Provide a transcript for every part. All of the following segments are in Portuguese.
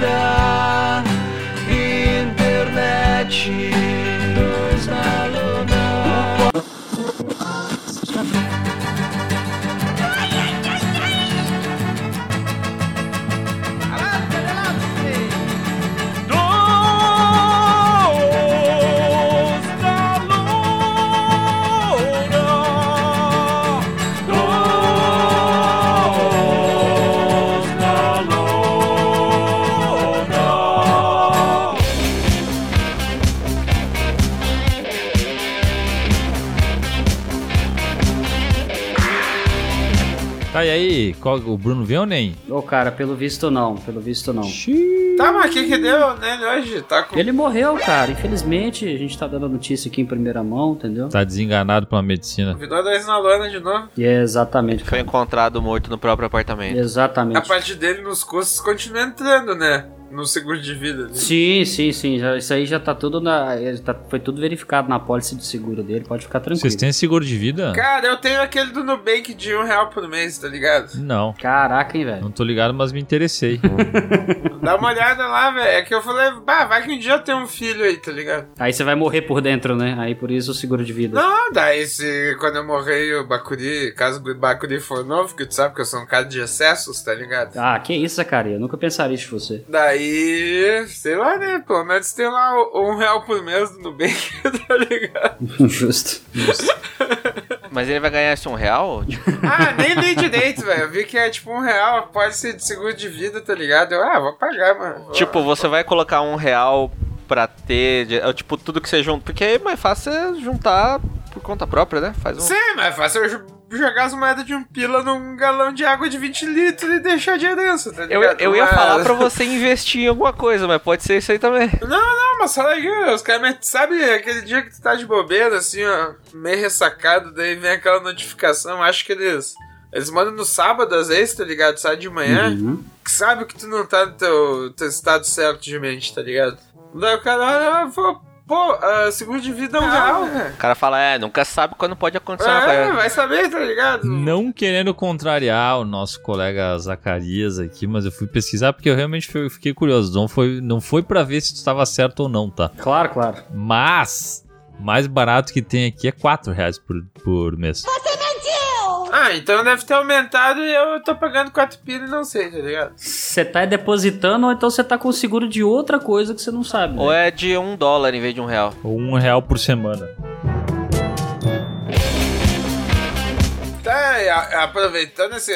da internet. Qual- o Bruno viu ou nem? Ô, cara, pelo visto não, pelo visto não. Tá, mas o que que deu nele hoje? Tá com... Ele morreu, cara. Infelizmente, a gente tá dando a notícia aqui em primeira mão, entendeu? Tá desenganado pela medicina. Convidou dois na lona de novo. E é exatamente, Foi cara. encontrado morto no próprio apartamento. A Exatamente. parte dele nos custos continua entrando, né? No seguro de vida. Sim, sim, sim. Já- isso aí já tá tudo na. tá- foi tudo verificado na pólice de seguro dele, pode ficar tranquilo. Vocês têm seguro de vida? Cara, eu tenho aquele do Nubank de um real por mês, tá ligado? Não. Caraca, hein, velho. Não tô ligado, mas me interessei. Dá uma olhada lá, velho. É que eu falei, bah, vai que um dia eu tenho um filho aí, tá ligado? Aí você vai morrer por dentro, né? Aí por isso o seguro de vida. Não, daí se quando eu morrer o Bacuri, caso o Bacuri for novo, que tu sabe que eu sou um cara de excessos, tá ligado? Ah, que isso, cara. Eu nunca pensaria isso de você. Daí, sei lá, né? Pelo menos tem lá um real por mês do Nubank, tá ligado? Justo. Justo. Mas ele vai ganhar esse um real? Tipo, Ah, nem li direito, velho. Eu vi que é tipo um real, pode ser de seguro de vida, tá ligado? Eu, ah, vou pagar, mano. Vou- tipo, você vai colocar um real pra ter, é, tipo, tudo que você junta. Porque é mais fácil é juntar por conta própria, né? Faz um. Sim, mas é fácil eu jogar as moedas de um pila num galão de água de 20 litros e deixar de herança, tá Eu, ligado? eu ia Mas- falar pra você investir em alguma coisa, mas pode ser isso aí também. Não, não, mas fala aí, os caras, sabe aquele dia que tu tá de bobeira, assim, ó, meio ressacado, daí vem aquela notificação, acho que eles. Eles mandam no sábado, às vezes, tá ligado? Sai de manhã, Uhum. que sabe que tu não tá no teu, teu estado certo de mente, tá ligado? Daí o cara e fala, pô, ah, seguro de vida é um real, velho. O cara fala, é, nunca sabe quando pode acontecer uma É, coisa. vai saber, tá ligado? Não querendo contrariar o nosso colega Zacarias aqui, mas eu fui pesquisar porque eu realmente fiquei curioso. Não foi, não foi pra ver se tu estava certo ou não, tá? Claro, claro. Mas, mais barato que tem aqui é 4 reais por, por mês. Ah, então deve ter aumentado e eu tô pagando 4 pila e não sei, tá ligado? Você tá depositando ou então você tá com seguro de outra coisa que você não sabe. né? Ou é de um dólar em vez de um real. Ou um real por semana. Tá, aproveitando assim,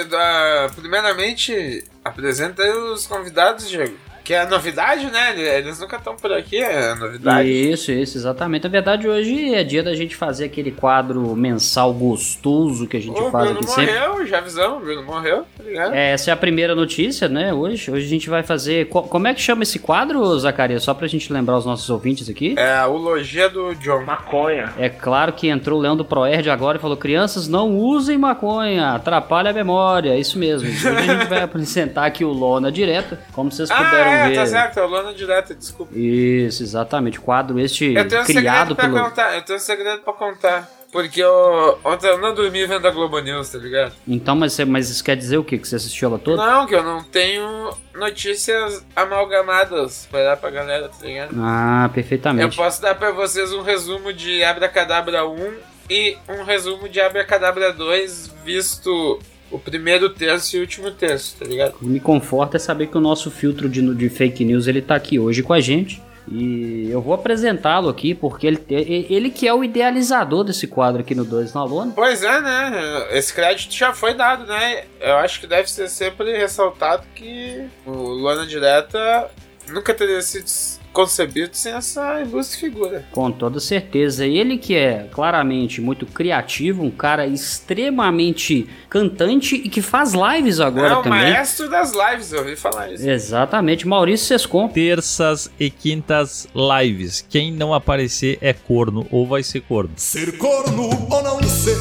primeiramente, apresenta aí os convidados, Diego. Que é a novidade, né? Eles nunca estão por aqui, é novidade. Isso, isso, exatamente. Na verdade, hoje é dia da gente fazer aquele quadro mensal gostoso que a gente O faz Bruno aqui sempre. morreu, já avisamos, o Bruno morreu, tá ligado? É, Essa é a primeira notícia, né? Hoje, hoje a gente vai fazer. co- Como é que chama esse quadro, Zacarias? Só pra gente lembrar os nossos ouvintes aqui. É a ulogia do John. É claro que entrou o Leão do Proerd agora e falou: crianças, não usem maconha, atrapalha a memória. Isso mesmo. Hoje a gente vai apresentar aqui o Lona direto, como vocês puderam Ah, é, ver. tá certo, é o Lona Direta, desculpa. Isso, exatamente. O quadro este Eu tenho um criado segredo pra pelo. contar, eu tenho um segredo pra contar. Porque eu, ontem eu não dormi vendo a Globo News, tá ligado? Então, mas, você- mas isso quer dizer o quê? Que você assistiu ela toda? Não, que eu não tenho notícias amalgamadas pra dar pra galera, tá ligado? Ah, Eu perfeitamente. posso dar pra vocês um resumo de Abracadabra 1 e um resumo de Abracadabra 2, visto o primeiro terço e o último terço, tá ligado? O que me conforta é saber que o nosso filtro de, de fake news ele tá aqui hoje com a gente. E eu vou apresentá-lo aqui porque ele, ele que é o idealizador desse quadro aqui no 2 na Lona. Pois é, né? Esse crédito já foi dado, né? Eu acho que deve ser sempre ressaltado que o Lona Direta nunca teria sido concebido sem essa ilustre figura. Com toda certeza. Ele que é claramente muito criativo, um cara extremamente cantante e que faz lives agora é o também. maestro das lives, eu ouvi falar isso. Exatamente, Maurício Sescon. Terças e quintas lives. Quem não aparecer é corno ou vai ser corno. Ser corno ou não ser.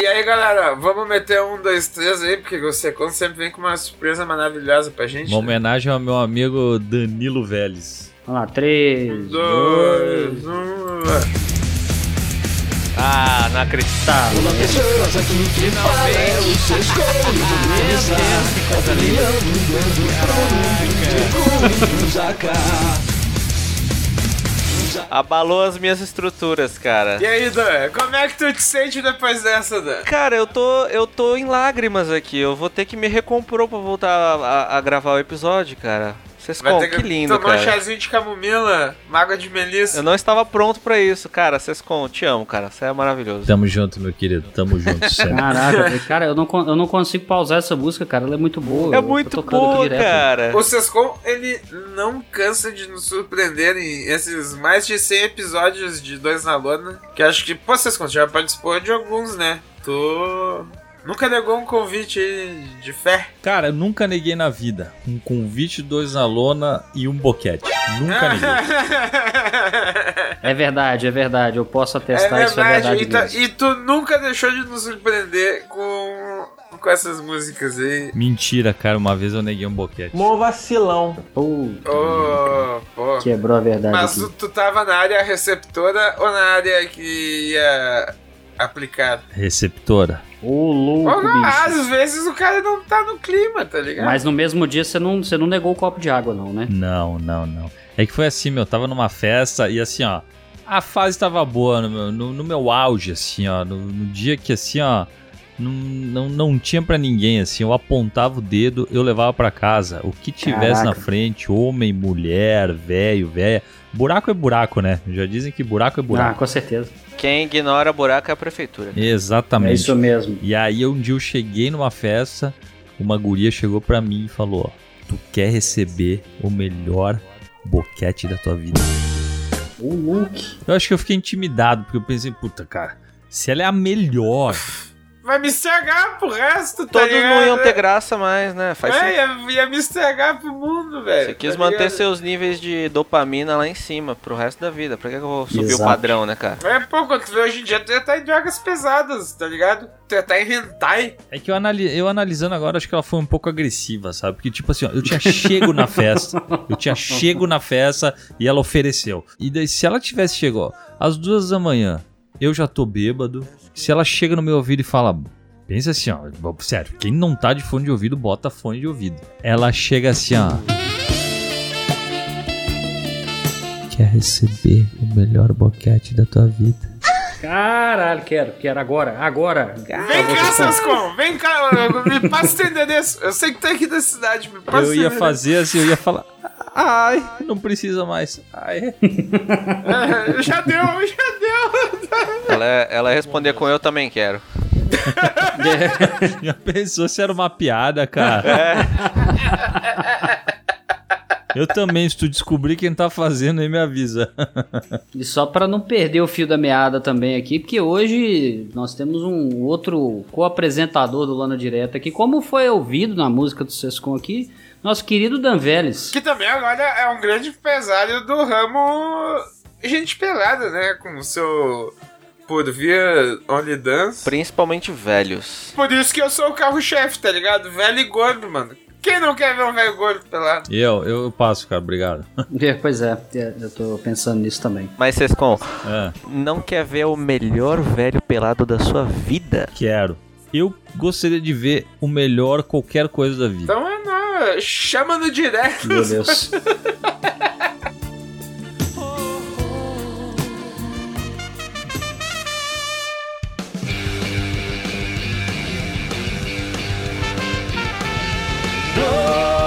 E aí, galera, vamos meter um, dois, três aí, porque o Secon sempre vem com uma surpresa maravilhosa pra gente. Uma né? homenagem ao meu amigo Danilo Vélez. Vamos lá, 3, Um, 2, dois, um. Ah, não acredito. tá. Abalou as minhas estruturas, cara. E aí, Dan, como é que tu te sente depois dessa, Dan? Cara, eu tô, eu tô em lágrimas aqui. Eu vou ter que me recompor pra voltar a, a- a gravar o episódio, cara. Vocês com, que lindo, tomar um cara. chazinho de camomila, mágoa de melissa. Eu não estava pronto pra isso, cara. Sescon, te amo, cara. Você é maravilhoso. Tamo junto, meu querido. Tamo junto, sempre. Caraca, cara, eu não, eu não consigo pausar essa música, cara. Ela é muito boa. É eu muito boa, cara. O Sescon, ele não cansa de nos surpreender em esses mais de 100 episódios de Dois na Lona. Que acho que, pô, Sescon, já participou de alguns, né? Tu nunca negou um convite aí de fé. Cara, eu nunca neguei na vida. Um convite, dois na lona e um boquete. Nunca neguei. É verdade, é verdade. Eu posso É atestar isso, é verdade, e, tu, mesmo. e tu nunca deixou de nos surpreender com, com essas músicas aí. Mentira, cara. Uma vez eu neguei um boquete. Mó vacilão. Puta, Oh, pô. quebrou a verdade Mas aqui. tu, tu tava na área receptora ou na área que ia aplicar? Receptora. Ô, louco, Ou não, bicho. às vezes o cara não tá no clima, tá ligado? Mas no mesmo dia você não, você não negou o copo de água, não, né? Não, não, não. É que foi assim, meu. Eu tava numa festa e assim, ó. A fase tava boa no meu, no, no meu auge, assim, ó. No, no dia que, assim, ó. Não, não, não tinha pra ninguém, assim. Eu apontava o dedo, eu levava pra casa. O que tivesse na Caraca. frente, homem, mulher, velho, velha. Buraco é buraco, né? Já dizem que buraco é Ah, buraco. com certeza. Quem ignora buraco é a prefeitura. Exatamente. É isso mesmo. E aí um dia eu cheguei numa festa, uma guria chegou pra mim e falou: ó, tu quer receber o melhor boquete da tua vida? O Luke. Eu acho que eu fiquei intimidado, porque eu pensei, puta, cara, se ela é a melhor, Vai me estragar pro resto, tá Todos ligado? não iam ter graça mais, né? Faz É, ia, ia me estragar pro mundo, velho. Você quis tá manter ligado? seus níveis de dopamina lá em cima pro resto da vida. Pra que que eu vou subir Exato. o padrão, né, cara? É, pô, quando tu vê hoje em dia, tu ia estar em drogas pesadas, tá ligado? Tu ia estar em hentai. é que eu, anali- eu analisando agora, acho que ela foi um pouco agressiva, sabe? Porque, tipo assim, ó, eu tinha chego na festa, eu tinha chego na festa e ela ofereceu. E daí, se ela tivesse chegado, ó, às duas da manhã, eu já tô bêbado, se ela chega no meu ouvido e fala. Pensa assim, ó, sério, quem não tá de fone de ouvido, bota fone de ouvido. Ela chega assim, ó. Quer receber o melhor boquete da tua vida? Caralho, quero, quero agora, agora. Vem cá, Sascon, vem cá, me passa teu endereço. Eu sei que tu é aqui da cidade, me passa Eu ia fazer assim, eu ia falar. Ai, não precisa mais. Ai. É, já deu, já deu. Ela, ela ia responder com eu também quero. Já pensou se era uma piada, cara? Eu também, se tu descobrir quem tá fazendo, aí me avisa. E só para não perder o fio da meada também aqui, porque hoje nós temos um outro co-apresentador do Lano Direto aqui, como foi ouvido na música do Sescon aqui, nosso querido Dan Vélez. Que também agora é um grande empresário do ramo gente pelada, né? Com o seu por via Only Dance. Principalmente velhos. Por isso que eu sou o carro-chefe, tá ligado? Velho e gordo, mano. Quem não quer ver um velho gordo pelado? Eu, eu passo, cara, obrigado. É, pois é, é, eu tô pensando nisso também. Mas, Sescon, É, não quer ver o melhor velho pelado da sua vida? quero. Eu gostaria de ver o melhor qualquer coisa da vida. Então é não, chama no direct. Meu Deus. Dois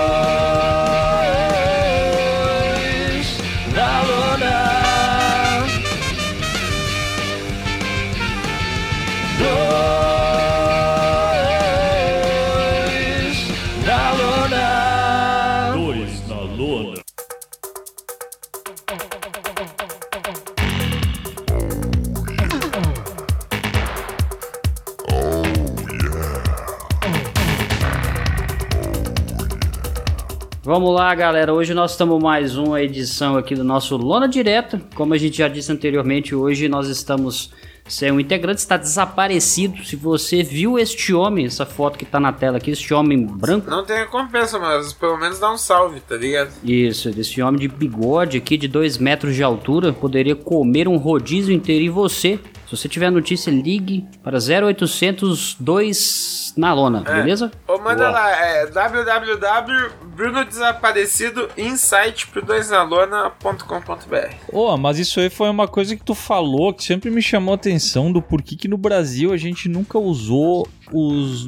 Vamos lá, galera. Hoje nós estamos mais uma edição aqui do nosso Lona Direta. Como a gente já disse anteriormente, hoje nós estamos sem um integrante, está desaparecido. Se você viu este homem, essa foto que tá na tela aqui, este homem branco. Não tem recompensa, mas pelo menos dá um salve, tá ligado? Isso, esse homem de bigode aqui de 2 metros de altura poderia comer um rodízio inteiro. E você, se você tiver notícia, ligue para 0800 2 na lona, É. beleza? Ou manda Boa. lá, é www.brunodesaparecidoinsight pro 2nalona.com.br Ô, mas isso aí foi uma coisa que tu falou que sempre me chamou a atenção do porquê que no Brasil a gente nunca usou os,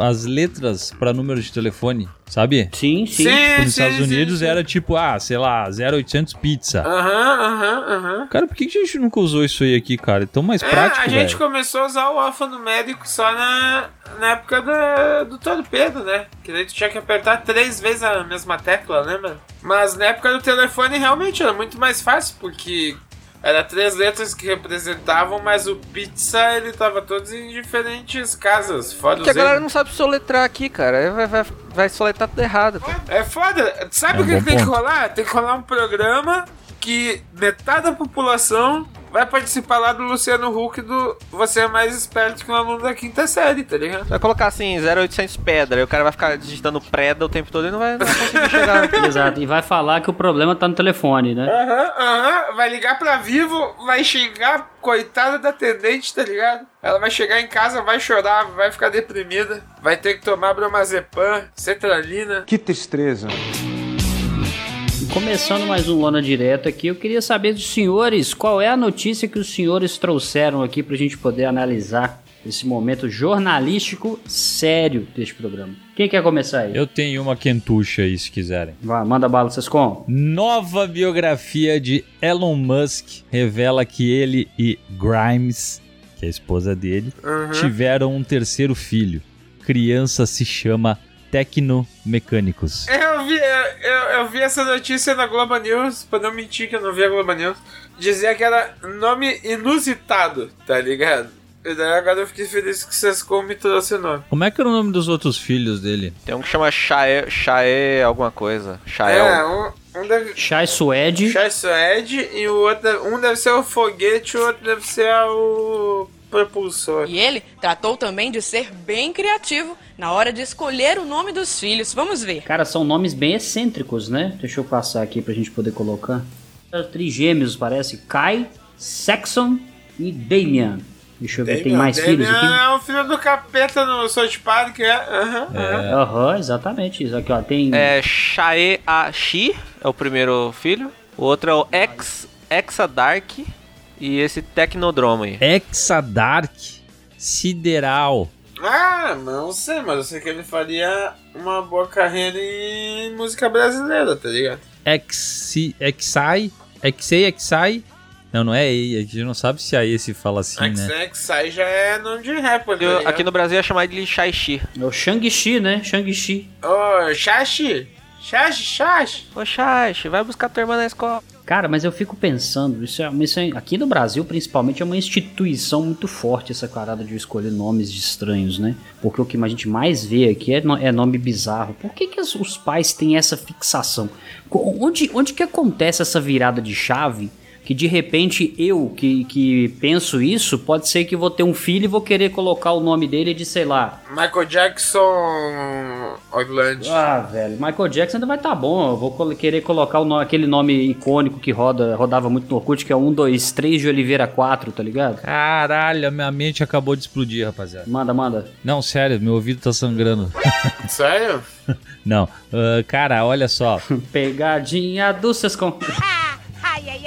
as letras pra número de telefone, sabe? Sim, sim. Nos Estados Unidos era tipo, ah, sei lá, 0800 pizza. Aham, aham, aham. Cara, por que a gente nunca usou isso aí aqui, cara? É tão mais É, prático, a gente velho. começou a usar o alfanumérico só na, na época da, do torpedo, né? Que daí tu tinha que apertar três vezes a mesma tecla, lembra? Mas na época do telefone realmente era muito mais fácil, porque era três letras que representavam, mas o pizza ele tava todos em diferentes casas, fora Porque a galera não sabe soletrar aqui, cara. Aí Vai, vai, vai soletrar tudo errado. pô. É foda. Sabe É o que, que tem que rolar? Tem que rolar um programa que metade da população vai participar lá do Luciano Huck do Você é mais esperto que um aluno da quinta série, tá ligado? Vai colocar assim, 0800 pedra. Aí o cara vai ficar digitando preda o tempo todo e não vai, não vai conseguir chegar. Exato, e vai falar que o problema tá no telefone, né? Aham, aham. Vai ligar pra Vivo, vai xingar, coitada da atendente, tá ligado? Ela vai chegar em casa, vai chorar, vai ficar deprimida, vai ter que tomar bromazepam, cetralina. Que tristeza. Começando mais um Lona Direto aqui, eu queria saber dos senhores qual é a notícia que os senhores trouxeram aqui pra gente poder analisar esse momento jornalístico sério deste programa. Quem quer começar aí? Eu tenho uma quentucha aí, se quiserem. Vai, manda bala, vocês com. Nova biografia de Elon Musk revela que ele e Grimes, que é a esposa dele, tiveram um terceiro filho. Criança se chama Tecnomecânicos. Eu vi, eu, eu vi essa notícia na Globo News, pra não mentir que eu não vi a Globo News. Dizia que era nome inusitado, tá ligado? E daí agora eu fiquei feliz que vocês me trouxe o nome. Como é que era o nome dos outros filhos dele? Tem um que chama Chae, Chae alguma coisa. Chael. É, um, um deve Chai Suede. Chai Suede e o outro, um deve ser o foguete, o outro deve ser o propulsor. E ele tratou também de ser bem criativo na hora de escolher o nome dos filhos. Vamos ver. Cara, são nomes bem excêntricos, né? Deixa eu passar aqui pra gente poder colocar. Trigêmeos, parece. Kai, Saxon e Damian. Deixa eu ver, tem mais filhos aqui? É o filho do capeta no South Park, é. Aham, aham. Aham, exatamente. Isso aqui, ó. Tem. É Chae Ashi, é o primeiro filho. O outro é o Ex, Exadark. E esse Tecnodrome aí. Exadark Sideral. Ah, não sei, mas eu sei que ele faria uma boa carreira em música brasileira, tá ligado? Exi, Exai, Exei, Exai. Não, não é E, a gente não sabe se a E se fala assim, né? X-Sai já é nome de rapper, tá Eu- aqui no Brasil é chamado de Shai-Chi. É o Shang-Chi, né? Shang-Chi. Ô, Xaxi! Xaxi, Xaxi! Ô Shai-Chi, vai buscar tua irmã na escola. Cara, mas eu fico pensando, isso é, isso é- aqui no Brasil, principalmente, é uma instituição muito forte essa parada de escolher nomes estranhos, né? Porque o que a gente mais vê aqui é, é nome bizarro. Por que, que os pais têm essa fixação? Onde, onde que acontece essa virada de chave? Que de repente eu, que, que penso isso, pode ser que vou ter um filho e vou querer colocar o nome dele de, sei lá, Michael Jackson Orlando. Ah, velho, Michael Jackson ainda vai tá bom. Eu vou querer colocar o no- aquele nome icônico que roda, rodava muito no Orkut, que é 1, 2, 3 de Oliveira 4, tá ligado? Caralho, a minha mente acabou de explodir, rapaziada. Manda, manda. Não, sério, meu ouvido tá sangrando. Sério? Não, ah, cara, olha só. Pegadinha do Sescom.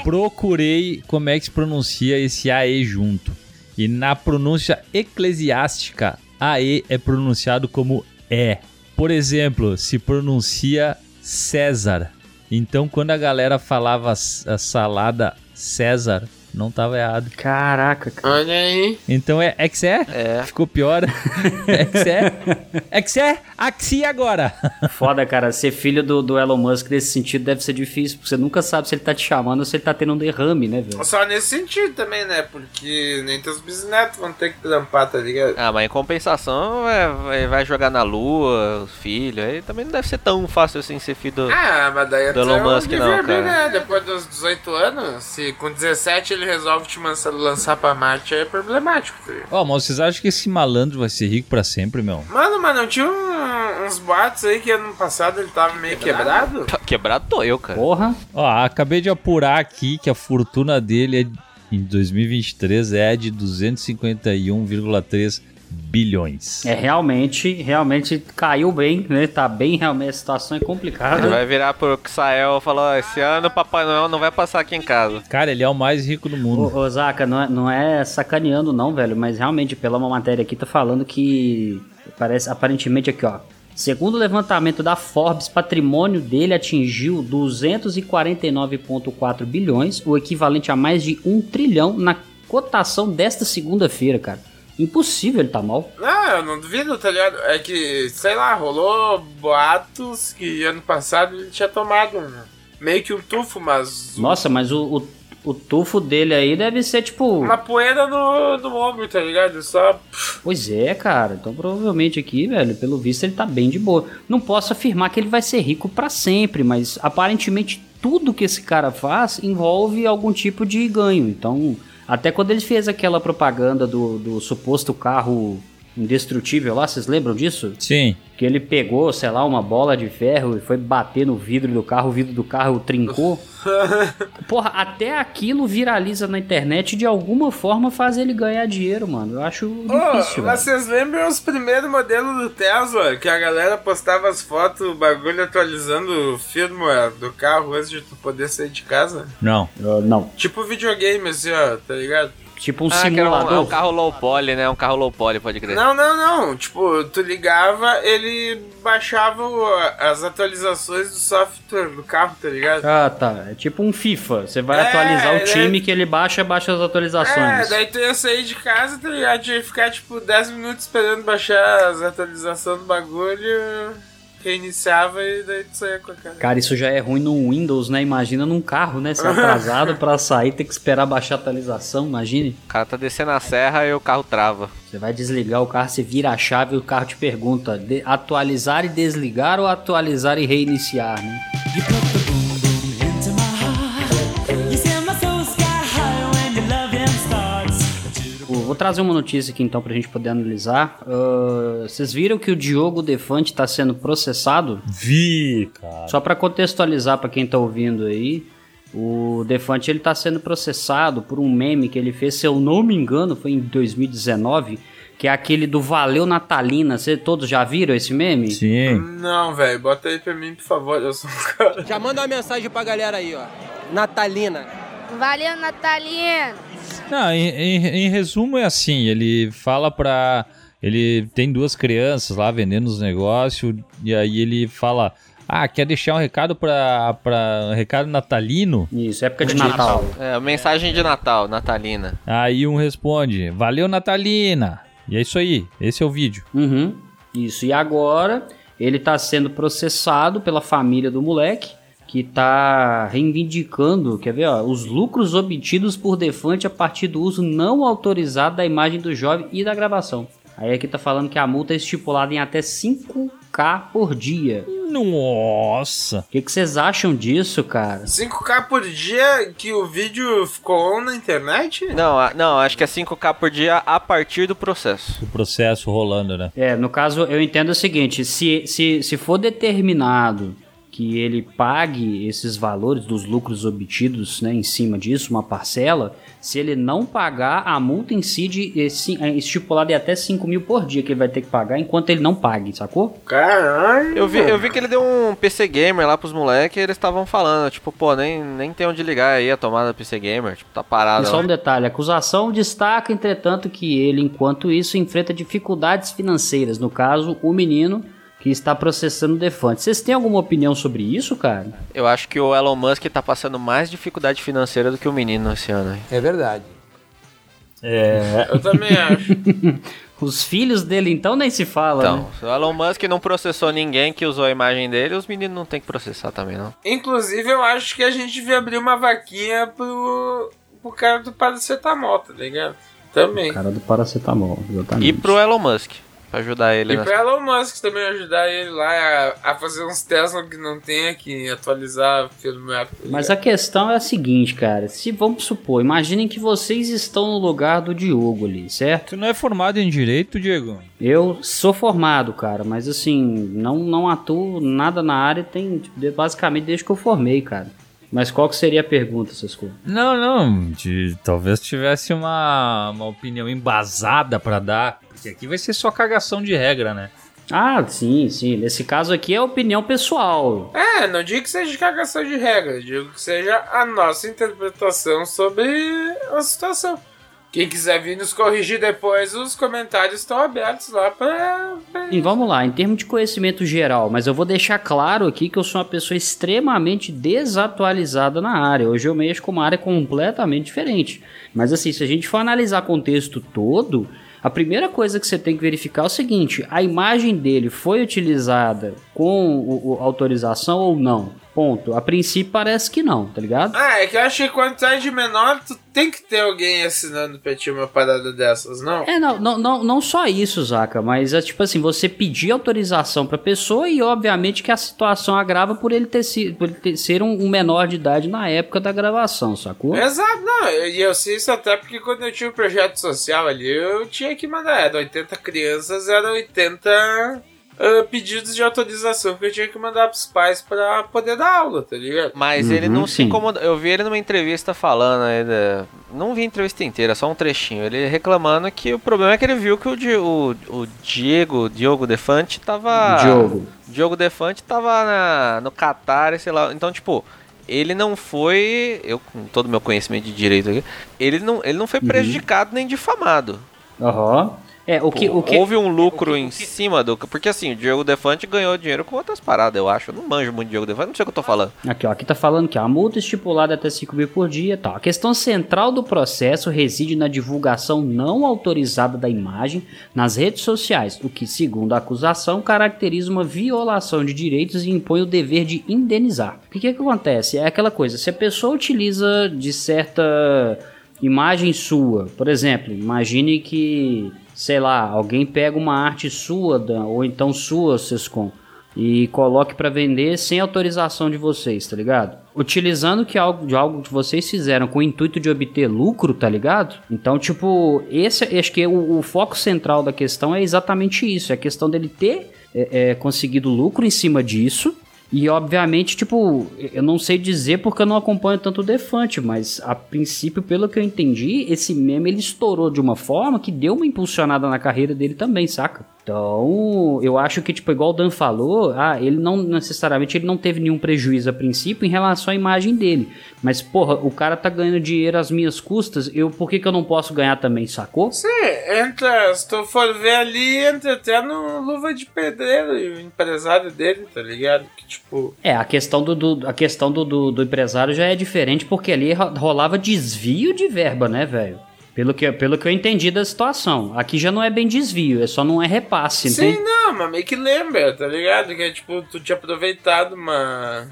Procurei como é que se pronuncia esse AE junto. E na pronúncia eclesiástica, AE é pronunciado como E. Por exemplo, se pronuncia César. Então, quando a galera falava a salada César, Não tava errado. Caraca, cara. Olha aí. Então é XE? É. Ficou pior. XE? XE? Axi agora. Foda, cara. Ser filho do, do Elon Musk nesse sentido deve ser difícil, porque você nunca sabe se ele tá te chamando ou se ele tá tendo um derrame, né, velho? Só nesse sentido também, né? Porque nem teus bisnetos vão ter que trampar, tá ligado? Ah, mas em compensação é, vai, vai jogar na lua, os filhos. Aí também não deve ser tão fácil assim ser filho do. Ah, mas daí Do Elon Musk que não, cara. né? Depois dos 18 anos, se com 17 ele resolve te lançar, lançar pra Marte, aí é problemático, tá ligado? Ó, mas vocês acham que esse malandro vai ser rico pra sempre, meu? Mano, mas não tinha um- uns boatos aí que ano passado ele tava meio quebrado? Tá Quebrado tô eu, cara. Porra. Ó, acabei de apurar aqui que a fortuna dele é, em 2023 é de 251,3 bilhões. É, realmente, realmente caiu bem, né? Tá bem, realmente, a situação é Ele complicada. vai virar pro Xael e falar: "Ó, esse ano o Papai Noel não vai passar aqui em casa. Cara, ele é o mais rico do mundo. Ô, ô Zaca, não é, não é sacaneando não, velho, mas realmente, pela uma matéria aqui, tá falando que parece, aparentemente aqui, ó, segundo o levantamento da Forbes, patrimônio dele atingiu 249,4 bilhões, o equivalente a mais de um trilhão na cotação desta segunda-feira, cara. Impossível ele tá mal. Não, eu não duvido, tá ligado? É que, sei lá, rolou boatos que ano passado ele tinha tomado meio que um tufo, mas Nossa, mas o, o, o tufo dele aí deve ser tipo. uma poeira no, no ombro, tá ligado? Só. Pois é, cara. Então provavelmente aqui, velho, pelo visto ele tá bem de boa. Não posso afirmar que ele vai ser rico pra sempre, mas aparentemente tudo que esse cara faz envolve algum tipo de ganho. Então, até quando ele fez aquela propaganda do, do suposto carro indestrutível lá, vocês lembram disso? Sim. Que ele pegou, sei lá, uma bola de ferro e foi bater no vidro do carro, o vidro do carro trincou. Porra, até aquilo viraliza na internet e de alguma forma faz ele ganhar dinheiro, mano. Eu acho Ô, difícil, vocês lembram os primeiros modelos do Tesla? Que a galera postava as fotos, o bagulho atualizando o firmware do carro antes de tu poder sair de casa? Não. Ah, não. Tipo videogame, assim, ó, tá ligado? Tipo um Ah, era um, é simulador. um carro low poly, né? Um carro low poly, pode crer. Não, não, não. Tipo, tu ligava, ele baixava o- as atualizações do software do carro, tá ligado? Ah, tá. É tipo um FIFA. Você vai É, atualizar o ele time que ele baixa, baixa as É, atualizações. daí tu ia sair de casa, tá ligado? Tinha que ficar, tipo, 10 minutos esperando baixar as atualizações do bagulho, reiniciava e daí tu saía com a cara. Cara, isso já é ruim no Windows, né? Imagina num carro, né? Ser atrasado pra sair, ter que esperar baixar a atualização, imagine. O cara tá descendo a serra e o carro trava. Você vai desligar o carro, você vira a chave e o carro te pergunta: de- atualizar e desligar ou atualizar e reiniciar, né? Vou trazer uma notícia aqui então pra gente poder analisar. Ah, Vocês viram que o Diogo Defante tá sendo processado? Vi, cara. Só pra contextualizar pra quem tá ouvindo aí, o Defante ele tá sendo processado por um meme que ele fez, se eu não me engano, foi em 2019, que é aquele do Valeu Natalina. Vocês todos já viram esse meme? Sim. Não, velho, bota aí pra mim, por favor, eu sou um cara. Já manda uma mensagem pra galera aí, ó. Natalina. Valeu, Natalina! Não, em, em- em resumo é assim, ele fala pra... Ele tem duas crianças lá vendendo os negócios e aí ele fala... Ah, quer deixar um recado pra, pra um recado natalino? Isso, época de Natal. É, mensagem de Natal, natalina. Aí um responde, valeu Natalina. E é isso aí, esse é o vídeo. Uhum, isso. E agora ele tá sendo processado pela família do moleque, que tá reivindicando, quer ver, ó, os lucros obtidos por Defante a partir do uso não autorizado da imagem do jovem e da gravação. Aí aqui tá falando que a multa é estipulada em até 5k por dia. Nossa! O que que vocês acham disso, cara? 5k por dia que o vídeo ficou on na internet? Não, não, acho que é 5k por dia a partir do processo. O processo rolando, né? É, no caso, eu entendo o seguinte: se, se, se for determinado que ele pague esses valores dos lucros obtidos né, em cima disso, uma parcela, se ele não pagar, a multa incide eh, é estipulada em até 5 mil por dia que ele vai ter que pagar enquanto ele não pague, sacou? Caralho! Eu vi, eu vi que ele deu um PC Gamer lá pros moleques e eles estavam falando, tipo, pô, nem, nem tem onde ligar aí a tomada do PC Gamer, tipo, tá parado. E só um detalhe: a acusação destaca, entretanto, que ele, enquanto isso, enfrenta dificuldades financeiras. No caso, o menino, que está processando o Defante. Vocês têm alguma opinião sobre isso, cara? Eu acho que o Elon Musk tá passando mais dificuldade financeira do que o menino esse ano. hein? É verdade. É. Eu também acho. Os filhos dele, então, nem se fala, né? Então, se o Elon Musk não processou ninguém que usou a imagem dele, os meninos não tem que processar também, não. Inclusive, eu acho que a gente devia abrir uma vaquinha pro, pro cara do paracetamol, tá ligado? Também. Cara do paracetamol, exatamente. E pro Elon Musk, pra ajudar ele E nessa pro Elon Musk também ajudar ele lá a, a fazer uns Tesla que não tem aqui, atualizar o firmware. tá Mas a questão é a seguinte, cara. Se vamos supor, imaginem que vocês estão no lugar do Diogo ali, certo? Tu não é formado em direito, Diego? Eu sou formado, cara, mas assim, não, não atuo nada na área tem tipo, basicamente desde que eu formei, cara. Mas qual que seria a pergunta, essas coisas? Não, não. De, talvez tivesse uma, uma opinião embasada pra dar. Porque aqui vai ser só cagação de regra, né? Ah, sim, sim. Nesse caso aqui é opinião pessoal. É, não digo que seja cagação de regra, digo que seja a nossa interpretação sobre a situação. Quem quiser vir nos corrigir depois, os comentários estão abertos lá pra. pra- E vamos lá, em termos de conhecimento geral, mas eu vou deixar claro aqui que eu sou uma pessoa extremamente desatualizada na área. Hoje eu mexo com uma área completamente diferente. Mas assim, se a gente for analisar o contexto todo, a primeira coisa que você tem que verificar é o seguinte: a imagem dele foi utilizada com o- o- autorização ou não? Ponto. A princípio parece que não, tá ligado? Ah, é que eu acho que quando tu é de menor, tu tem que ter alguém assinando pra ti uma parada dessas, não? É, não, não, não, não só isso, Zaca, mas é tipo assim, você pedir autorização pra pessoa e obviamente que a situação agrava por ele ter, si, por ele ter- ser um, um menor de idade na época da gravação, sacou? Exato, não, e eu sei isso até porque quando eu tinha um projeto social ali, eu tinha que mandar, era 80 crianças, era 80 ah, pedidos de autorização que eu tinha que mandar pros pais pra poder dar aula, tá ligado? Mas ele Uhum, não se sim. incomoda. Eu vi ele numa entrevista falando aí. da- Não vi a entrevista inteira, só um trechinho. Ele reclamando que o problema é que ele viu que o, Di- o, o Diego, Diogo Defante tava. Diogo. Diogo Defante tava na- no Qatar, e sei lá. Então, tipo, ele não foi. Eu, com todo o meu conhecimento de direito aqui, ele não, ele não foi Uhum. prejudicado nem difamado. Aham. É, o que, o que, Houve um lucro em cima do. Porque assim, o Diogo Defante ganhou dinheiro com outras paradas, eu acho. Eu não manjo muito de Diogo Defante, não sei o que eu tô falando. Aqui, ó, aqui tá falando que a multa estipulada é até 5 mil por dia e tal. A questão central do processo reside na divulgação não autorizada da imagem nas redes sociais, o que, segundo a acusação, caracteriza uma violação de direitos e impõe o dever de indenizar. O que, que, que acontece? É aquela coisa, se a pessoa utiliza de certa imagem sua, por exemplo, imagine que, sei lá, alguém pega uma arte sua, ou então sua, Sescom, e coloque para vender sem autorização de vocês, tá ligado? Utilizando que algo de algo que vocês fizeram com o intuito de obter lucro, tá ligado? Então, tipo, esse acho que o, o foco central da questão é exatamente isso, é a questão dele ter é, é, conseguido lucro em cima disso. E obviamente, tipo, eu não sei dizer porque eu não acompanho tanto o Defante, mas a princípio, pelo que eu entendi, esse meme ele estourou de uma forma que deu uma impulsionada na carreira dele também, saca? Então, eu acho que, tipo, igual o Dan falou, ah, ele não necessariamente ele não teve nenhum prejuízo a princípio em relação à imagem dele. Mas, porra, o cara tá ganhando dinheiro às minhas custas, eu por que, que eu não posso ganhar também, sacou? Sim, entra, se tu for ver ali, entra até no Luva de Pedreiro o empresário dele, tá ligado? Que tipo. É, a questão do, do- a questão do, do, do empresário já é diferente, porque ali ro- rolava desvio de verba, né, velho? Pelo que, pelo que eu entendi da situação. Aqui já não é bem desvio, é só não é repasse, Sim, entende? não, mas meio que lembra, tá ligado? Que é tipo, tu tinha aproveitado uma.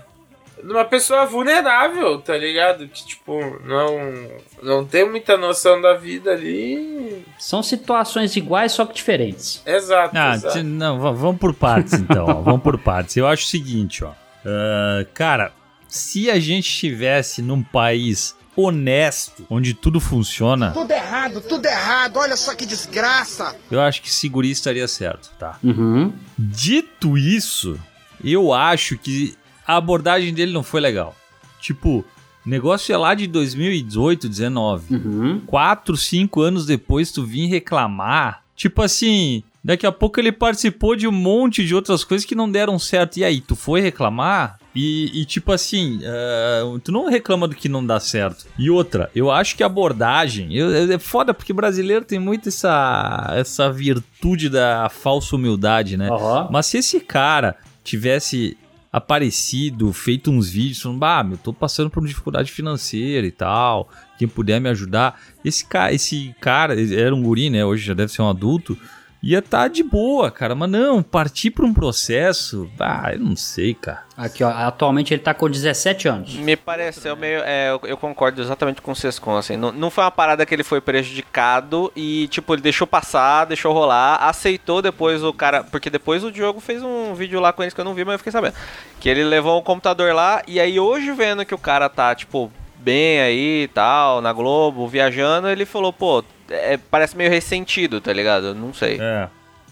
de uma pessoa vulnerável, tá ligado? Que tipo, não. não tem muita noção da vida ali. São situações iguais, só que diferentes. Exato, Ah, exato. não, va- vamos por partes então, ó, vamos por partes. Eu acho o seguinte, ó. Ah, cara, se a gente estivesse num país honesto, onde tudo funciona, Tudo errado, tudo errado, olha só que desgraça. eu acho que seguri estaria certo, tá? Uhum. Dito isso, eu acho que a abordagem dele não foi legal. Tipo, o negócio é lá de 2018, 19. Uhum. Quatro, cinco anos depois tu vir reclamar. Tipo assim, daqui a pouco ele participou de um monte de outras coisas que não deram certo. E aí, tu foi reclamar? E, e, tipo assim, ah, tu não reclama do que não dá certo. E outra, eu acho que a abordagem. eu- eu- é foda porque brasileiro tem muito essa, essa virtude da falsa humildade, né? Aham. Mas se esse cara tivesse aparecido, feito uns vídeos falando, bah, meu, tô passando por uma dificuldade financeira e tal, quem puder me ajudar. Esse cara, esse cara, era um guri, né? Hoje já deve ser um adulto. Ia tá de boa, cara. Mas não, partir pra um processo. Ah, eu não sei, cara. Aqui, ó, atualmente ele tá com 17 anos. Me pareceu meio. É, eu, eu concordo exatamente com o Sescon, assim. Não, não foi uma parada que ele foi prejudicado e, tipo, ele deixou passar, deixou rolar, aceitou depois o cara. Porque depois o Diogo fez um vídeo lá com eles que eu não vi, mas eu fiquei sabendo. Que ele levou um computador lá e aí hoje vendo que o cara tá, tipo, bem aí e tal, na Globo, viajando, ele falou, pô, é, parece meio ressentido, tá ligado? Não sei. É.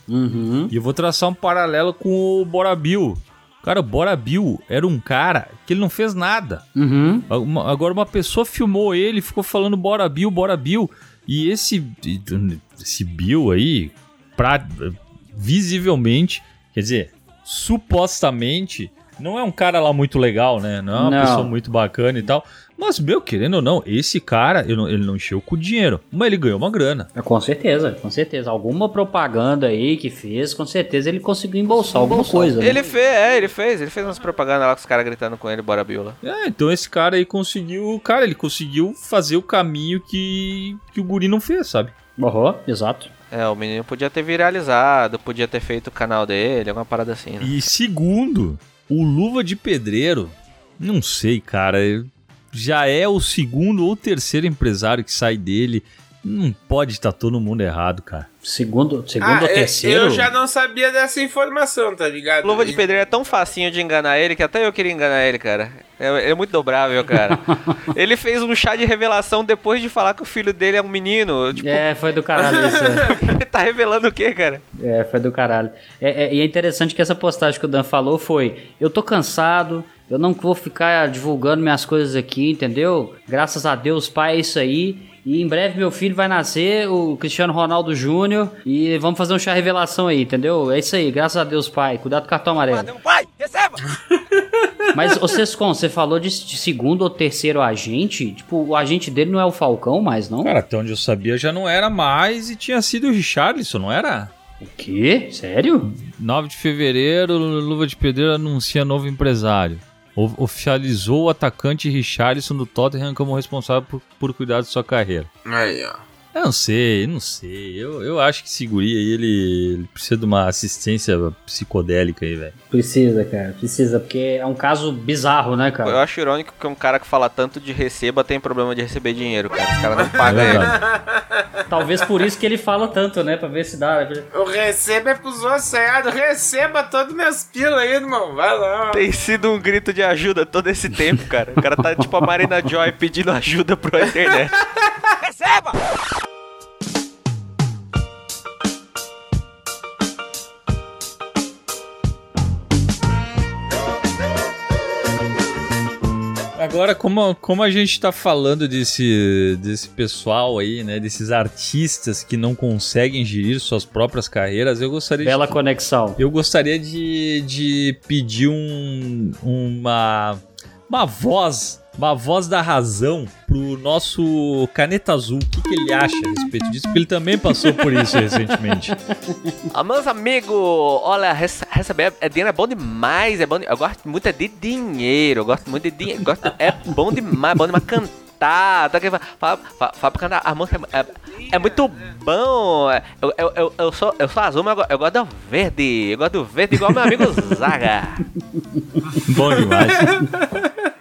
Uhum. E eu vou traçar um paralelo com o Bora Bill. Cara, o Bora Bill era um cara que ele não fez nada. Uhum. Uma- Agora uma pessoa filmou ele e ficou falando Bora Bill, Bora Bill. E esse, esse Bill aí, pra, visivelmente, quer dizer, supostamente, não é um cara lá muito legal, né? Não é uma Não. pessoa muito bacana e tal. Mas, meu, querendo ou não, esse cara, ele não, ele não encheu com dinheiro, mas ele ganhou uma grana. É, Com certeza, com certeza. Alguma propaganda aí que fez, com certeza ele conseguiu embolsar alguma coisa. né? Ele fez, é, ele fez, ele fez umas propagandas lá com os caras gritando com ele, bora Bill lá. É, então esse cara aí conseguiu, cara, ele conseguiu fazer o caminho que, que o guri não fez, sabe? Aham, exato. É, o menino podia ter viralizado, podia ter feito o canal dele, alguma parada assim, né? E segundo, o Luva de Pedreiro, não sei, cara, já é o segundo ou terceiro empresário que sai dele. Não pode estar todo mundo errado, cara. Segundo, segundo Ah, ou eu- terceiro? Eu já não sabia dessa informação, tá ligado? Luva de pedreiro é tão facinho de enganar ele que até eu queria enganar ele, cara. É, é muito dobrável, cara. ele fez um chá de revelação depois de falar que o filho dele é um menino. Tipo, É, foi do caralho isso. é. ele tá revelando o quê, cara? É, foi do caralho. É, é- e é interessante que essa postagem que o Dan falou foi: eu tô cansado, eu não vou ficar divulgando minhas coisas aqui, entendeu? Graças a Deus, pai, é isso aí. E em breve meu filho vai nascer, o Cristiano Ronaldo Júnior, e vamos fazer um chá revelação aí, entendeu? É isso aí, graças a Deus, pai. Cuidado com o cartão amarelo. Pai, receba! Mas, ô Sescon, você falou de, de segundo ou terceiro agente? Tipo, o agente dele não é o Falcão mais, não? Cara, até onde eu sabia já não era mais e tinha sido o Richarlison, não era? O quê? Sério? 9 de fevereiro, Luva de Pedreiro anuncia novo empresário. Oficializou o atacante Richarlison do Tottenham como responsável por, por cuidar de sua carreira. Aí, ó. Eu não sei, não sei. Eu, eu acho que esse guri aí, ele, ele precisa de uma assistência psicodélica aí, velho. Precisa, cara, precisa, porque é um caso bizarro, né, Eu cara? acho irônico que um cara que fala tanto de receba tem problema de receber dinheiro, cara. Os caras não pagam É ele. Talvez por isso que ele fala tanto, né, pra ver se dá. Eu recebo é pros ossados. Receba todos meus pila aí, irmão. Vai lá. Tem sido um grito de ajuda todo esse tempo, cara. O cara tá tipo a Marina Joy pedindo ajuda pro internet. Receba! Agora, como, como a gente tá falando desse, desse pessoal aí, né? Desses artistas que não conseguem gerir suas próprias carreiras, eu gostaria Bela de. conexão. Eu gostaria de, de pedir um, uma, uma voz, uma voz da razão pro nosso Caneta Azul. O que, que ele acha a respeito disso? Porque ele também passou por isso recentemente. Ah, meus amigos, olha, rece- receber é dinheiro é bom demais, é bom. Eu gosto muito é de dinheiro, eu gosto muito de dinheiro, é bom demais, bom demais cantar, tá aqui, fala, fala, fala pra cantar, a música é, é, é muito bom. Eu, eu, eu, eu sou, eu sou azul, mas eu, eu gosto do verde, eu gosto do verde igual meu amigo Zaga. Bom demais.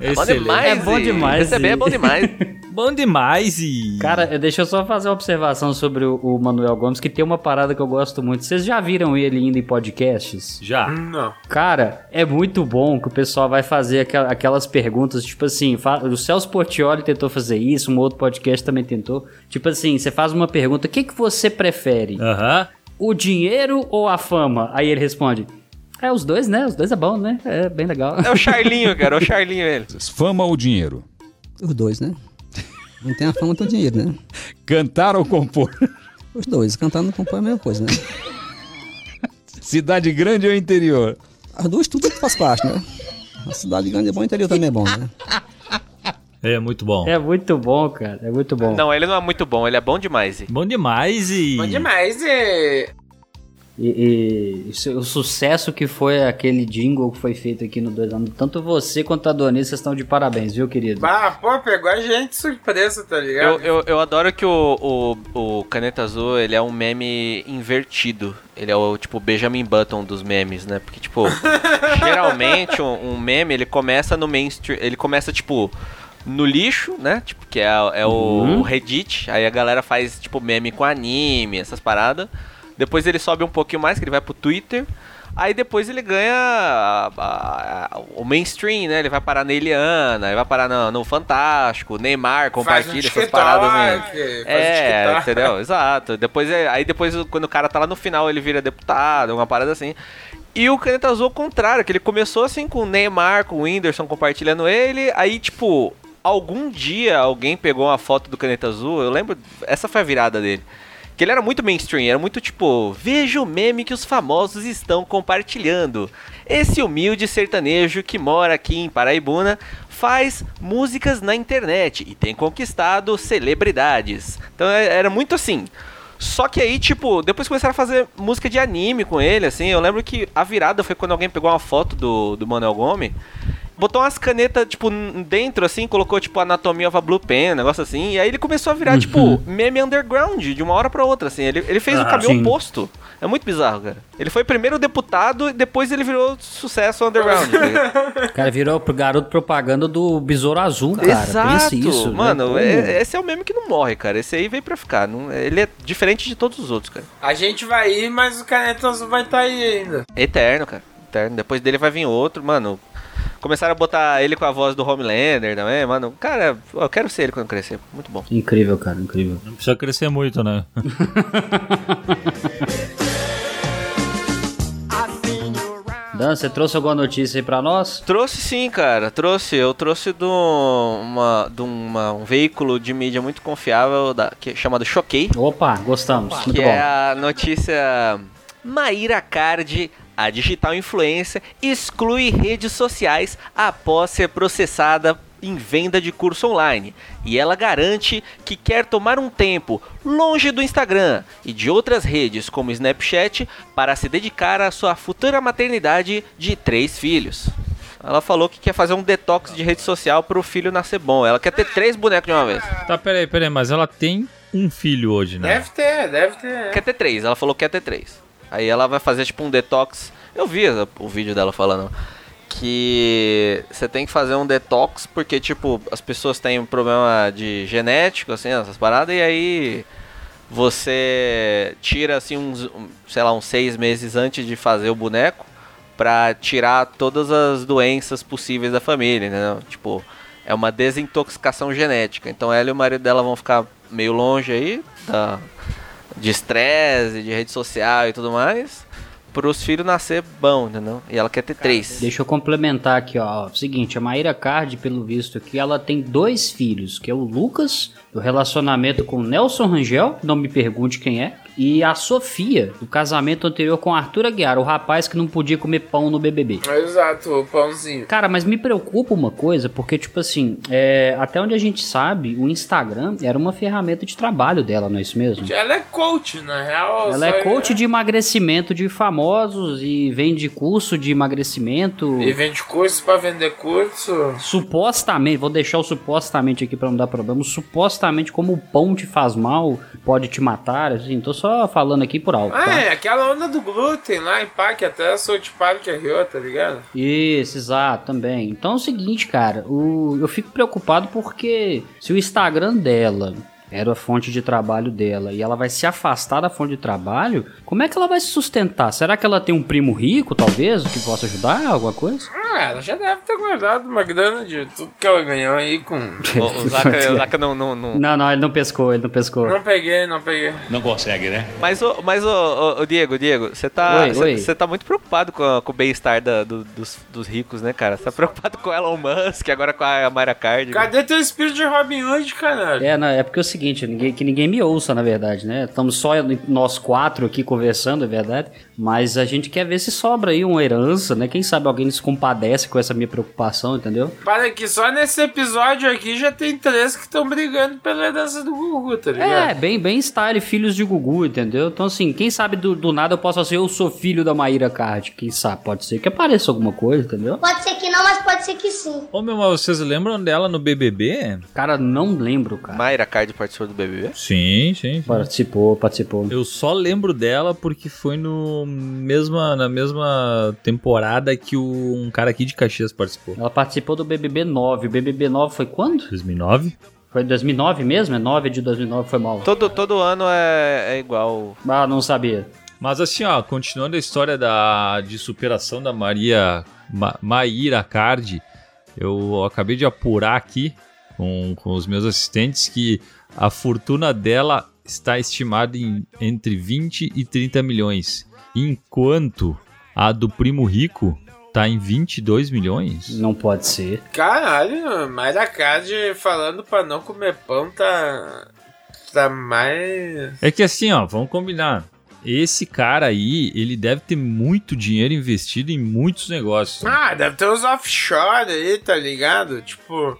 É bom Excelente. demais, É bom demais, Receber e- é bom demais. Bom demais e. Cara, eh, deixa eu só fazer uma observação sobre o, o Manuel Gomes, que tem uma parada que eu gosto muito. Vocês já viram ele indo em podcasts? Já. Não. Cara, é muito bom que o pessoal vai fazer aquelas perguntas, tipo assim, o Celso Portioli tentou fazer isso, um outro podcast também tentou. Tipo assim, você faz uma pergunta, o que, que você prefere? Aham. O dinheiro ou a fama? Aí ele responde, é os dois, né? Os dois é bom, né? É bem legal. É o Charlinho, cara, é o Charlinho ele. Fama ou dinheiro? Os dois, né? Não tem a fama, tem o dinheiro, né? Cantar ou compor? Os dois. Cantar não compõe a mesma coisa, né? Cidade grande ou interior? As duas tudo faz parte, né? A cidade grande é bom, o interior também é bom, né? É muito bom. É muito bom, cara. É muito bom. Não, ele não é muito bom, ele é bom demais. Bom demais e. Bom demais, e... E, e o sucesso que foi aquele jingle que foi feito aqui no dois anos. Tanto você quanto a Doni, vocês estão de parabéns, viu, querido? Bah, pô, pegou a gente surpresa, tá ligado? Eu, eu, eu adoro que o, o, o Caneta Azul, ele é um meme invertido. Ele é o, tipo, Benjamin Button dos memes, né? Porque, tipo, geralmente um, um meme, ele começa no mainstream, ele começa, tipo, no lixo, né? Tipo, que é, é o, Uhum. o Reddit. Aí a galera faz, tipo, meme com anime, essas paradas. Depois ele sobe um pouquinho mais, que ele vai pro Twitter. Aí depois ele ganha a- a- a- o mainstream, né? Ele vai parar na Eliana, ele vai parar no, no Fantástico, Neymar compartilha essas paradas. Um É, entendeu? Exato. Depois, é- aí depois, quando o cara tá lá no final, ele vira deputado, uma parada assim. E o Caneta Azul ao contrário, que ele começou assim com o Neymar, com o Whindersson compartilhando ele, aí tipo, algum dia alguém pegou uma foto do Caneta Azul, eu lembro, essa foi a virada dele. Que ele era muito mainstream, era muito tipo, veja o meme que os famosos estão compartilhando. Esse humilde sertanejo que mora aqui em Paraibuna faz músicas na internet e tem conquistado celebridades. Então é- era muito assim. Só que aí, tipo, depois começaram a fazer música de anime com ele, assim. Eu lembro que a virada foi quando alguém pegou uma foto do, do Manuel Gomes, botou umas canetas, tipo, dentro, assim, colocou, tipo, Anatomia of a Blue Pen, um negócio assim. E aí ele começou a virar, tipo, meme underground, de uma hora pra outra, assim. Ele, ele fez o Ah, caminho sim. oposto. É muito bizarro, cara. Ele foi primeiro deputado e depois ele virou sucesso underground. tá? O cara virou pro garoto propaganda do Besouro Azul, cara. Exato, isso. né? mano. Como? é- esse é o meme que não morre, cara. Esse aí veio pra ficar. não- ele é diferente de todos os outros, cara. A gente vai ir, mas o Caneta Azul vai estar aí ainda. Eterno, cara. Eterno. Depois dele vai vir outro, mano. Começaram a botar ele com a voz do Homelander também, mano. Cara, eu quero ser ele quando crescer. Muito bom. Incrível, cara, incrível. Não precisa crescer muito, né? Dan, você trouxe alguma notícia aí pra nós? Trouxe sim, cara. Trouxe. Eu trouxe de, uma, de uma, um veículo de mídia muito confiável da, que, chamado Choquei. Opa, gostamos. Muito que bom. é a notícia Maíra Card, a digital influencer, exclui redes sociais após ser processada em venda de curso online. E ela garante que quer tomar um tempo longe do Instagram e de outras redes como Snapchat para se dedicar à sua futura maternidade de três filhos. Ela falou que quer fazer um detox de rede social para o filho nascer bom. Ela quer ter três bonecos de uma vez. Tá, peraí, peraí, mas ela tem um filho hoje, né? Deve ter, deve ter. Quer ter três, ela falou que quer ter três. Aí ela vai fazer tipo um detox. Eu vi o vídeo dela falando que você tem que fazer um detox porque tipo as pessoas têm um problema de genético assim, essas paradas e aí você tira assim uns, sei lá, uns seis meses antes de fazer o boneco pra tirar todas as doenças possíveis da família, entendeu? Tipo, é uma desintoxicação genética. Então ela e o marido dela vão ficar meio longe aí da, de estresse, de rede social e tudo mais, pros filhos nascer bom, entendeu? E ela quer ter três. Deixa eu complementar aqui, ó. Seguinte, a Maíra Card, pelo visto aqui, ela tem dois filhos, que é o Lucas, do relacionamento com o Nelson Rangel, não me pergunte quem é, e a Sofia, do casamento anterior com Arthur Aguiar, o rapaz que não podia comer pão no BBB. Exato, o pãozinho. Cara, mas me preocupa uma coisa, porque, tipo assim, é, até onde a gente sabe, o Instagram era uma ferramenta de trabalho dela, não é isso mesmo? Ela é coach, na real. Ela é só- coach de emagrecimento de famosos e vende curso de emagrecimento. E vende curso pra vender curso. Supostamente, vou deixar o supostamente aqui pra não dar problema. Supostamente, como o pão te faz mal, pode te matar, assim. Tô só falando aqui por alto. Ah, tá? é, aquela onda do glúten lá em pá, que até a South Park riu, tá ligado? Isso, exato, também. Então é o seguinte, cara, o, eu fico preocupado porque se o Instagram dela era a fonte de trabalho dela e ela vai se afastar da fonte de trabalho, como é que ela vai se sustentar? Será que ela tem um primo rico, talvez, que possa ajudar, alguma coisa? Ah, ela já deve ter guardado uma grana de tudo que ela ganhou aí com. O, o Zaka, o Zaka não, não, não, Não, não, ele não pescou, ele não pescou. Não peguei, não peguei. Não consegue, né? Mas, o, mas o, o- o Diego, Diego, você tá, Oi, cê- oi. cê tá muito preocupado com, a- com o bem-estar da- do- dos, dos ricos, né, cara? Você tá preocupado com o Elon Musk, agora com a Mayra Card. Cadê teu espírito de Robin Hood, caralho? É, não, é porque é o seguinte, que ninguém me ouça, na verdade, né? Estamos só nós quatro aqui conversando, é verdade. Mas a gente quer ver se sobra aí uma herança, né? Quem sabe alguém se compadece com essa minha preocupação, entendeu? Para que só nesse episódio aqui já tem três que estão brigando pela herança do Gugu, tá ligado? É, bem, bem style, filhos de Gugu, entendeu? Então, assim, quem sabe do, do nada eu posso ser eu sou filho da Maíra Card. Quem sabe, pode ser que apareça alguma coisa, entendeu? Pode ser que não, mas pode ser que sim. Ô, meu, mas vocês lembram dela no BBB? Cara, não lembro, cara. Mayra Card participou do BBB? Sim, sim. sim. Participou, participou. Eu só lembro dela porque foi no mesma, na mesma temporada que o, um cara aqui de Caxias participou. Ela participou do BBB 9. O BBB 9 foi quando? 2009? Foi 2009 mesmo? É 9 de 2009, foi mal. Todo, todo ano é, é igual. Ah, não sabia. Mas assim, ó, continuando a história da, de superação da Maria Ma, Maíra Cardi, eu acabei de apurar aqui com, com os meus assistentes que a fortuna dela está estimada em entre 20 e 30 milhões, enquanto a do primo rico tá em 22 milhões. Não pode ser. Caralho, Mayra Card falando pra não comer pão tá. tá mais. É que assim, ó, vamos combinar. Esse cara aí, ele deve ter muito dinheiro investido em muitos negócios. Ah, deve ter uns offshore aí, tá ligado? Tipo,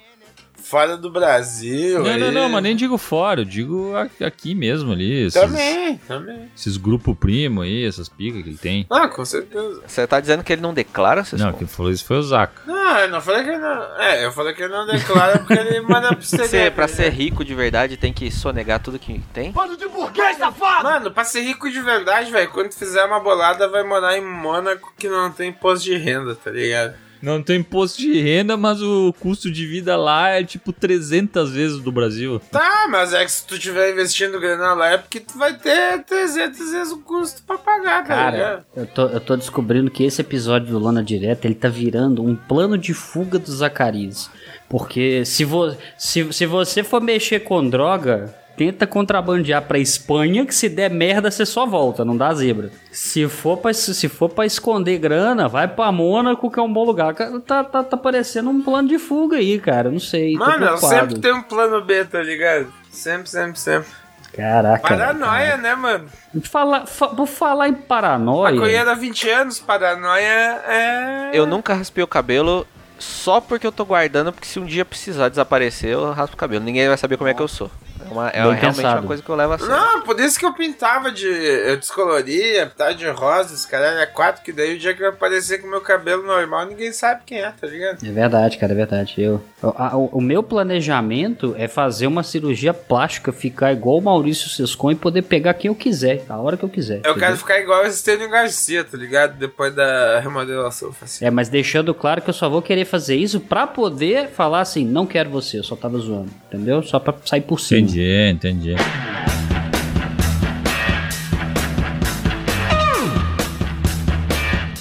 fora do Brasil. Não, não, aí. não, mas nem digo fora, eu digo aqui mesmo ali. Esses, Também, também. esses grupos primo aí, essas picas que ele tem. Ah, com certeza. Você tá dizendo que ele não declara, Sescon? Não, quem falou isso foi o Zaca. Não, eu não falei que ele não. É, eu falei que ele não declara porque ele manda pro Você, CD. pra ser rico de verdade, tem que sonegar tudo que tem? Bando de burguês, safado! Mano, pra ser rico de verdade, velho, quando fizer uma bolada, vai morar em Mônaco que não tem imposto de renda, tá ligado? Não tem imposto de renda, mas o custo de vida lá é tipo 300 vezes do Brasil. Tá, mas é que se tu tiver investindo grana lá é porque tu vai ter 300 vezes o custo pra pagar, tá Cara, ligado? eu tô, eu tô descobrindo que esse episódio do Lana Direta, ele tá virando um plano de fuga do Zacarias. Porque se, vo, se, se você for mexer com droga, tenta contrabandear pra Espanha, que se der merda, você só volta, não dá zebra. Se for pra, se for pra esconder grana, vai pra Mônaco, que é um bom lugar. Cara, Tá, tá, tá parecendo um plano de fuga aí, cara, não sei. Mano, sempre tenho um plano B, tá ligado? Sempre, sempre, sempre. Caraca. Paranoia, né, mano? Falar, fa, por falar em paranoia. Maconheiro há 20 anos, paranoia é. Eu nunca raspei o cabelo só porque eu tô guardando, porque se um dia precisar desaparecer, eu raspo o cabelo. Ninguém vai saber como é que eu sou. É, uma, é realmente pensado. uma coisa que eu levo a sério. Não, por isso que eu pintava de. Eu descoloria, pintava de rosas, caralho, é quatro, que daí o dia que eu aparecer com meu cabelo normal, ninguém sabe quem é, tá ligado? É verdade, cara, é verdade. Eu, eu- a- o, o meu planejamento é fazer uma cirurgia plástica, ficar igual o Maurício Sescon e poder pegar quem eu quiser, a hora que eu quiser. Eu entendeu? quero ficar igual o Estênio Garcia, tá ligado? Depois da remodelação facial. É, mas deixando claro que eu só vou querer fazer isso pra poder falar assim, não quero você, eu só tava zoando, entendeu? Só pra sair por cima. Entendi, entendi.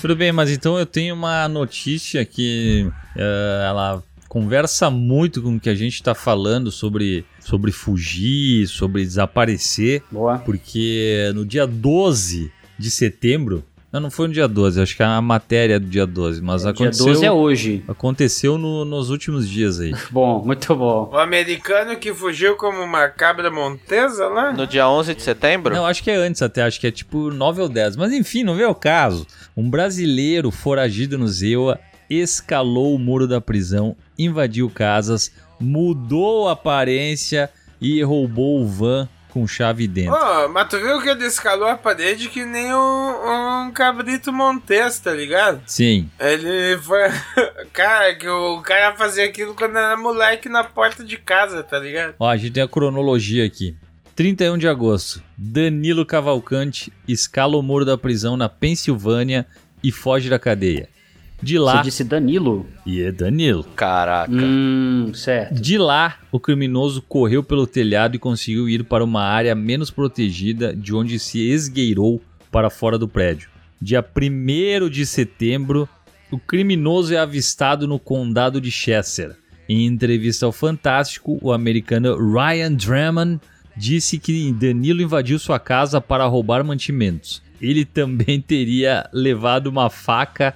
Tudo bem, mas então eu tenho uma notícia que eh, ela conversa muito com o que a gente está falando sobre, sobre fugir, sobre desaparecer. Boa. Porque no dia 12 de setembro. Não, não foi no dia 12, acho que é a matéria do dia 12, mas Dia aconteceu. 12 é hoje. Aconteceu no- nos últimos dias aí. Bom, muito bom. O americano que fugiu como uma cabra montesa lá? No dia 11 de setembro? Não, acho que é antes até, acho que é tipo 9 ou 10. Mas enfim, não vê o caso. Um brasileiro foragido no Zewa escalou o muro da prisão, invadiu casas, mudou a aparência e roubou o van com chave dentro. Ô, mas tu viu que ele escalou a parede que nem um, um cabrito montes, tá ligado? Sim. Ele foi. cara, que o cara fazia aquilo quando era moleque na porta de casa, tá ligado? Ó, a gente tem a cronologia aqui. 31 de agosto, Danilo Cavalcante escala o muro da prisão na Pensilvânia e foge da cadeia. De lá. Você disse Danilo? E é Danilo. Caraca. Hum, certo. De lá, o criminoso correu pelo telhado e conseguiu ir para uma área menos protegida, de onde se esgueirou para fora do prédio. Dia 1 de setembro, o criminoso é avistado no condado de Chester. Em entrevista ao Fantástico, o americano Ryan Drummond disse que Danilo invadiu sua casa para roubar mantimentos. Ele também teria levado uma faca,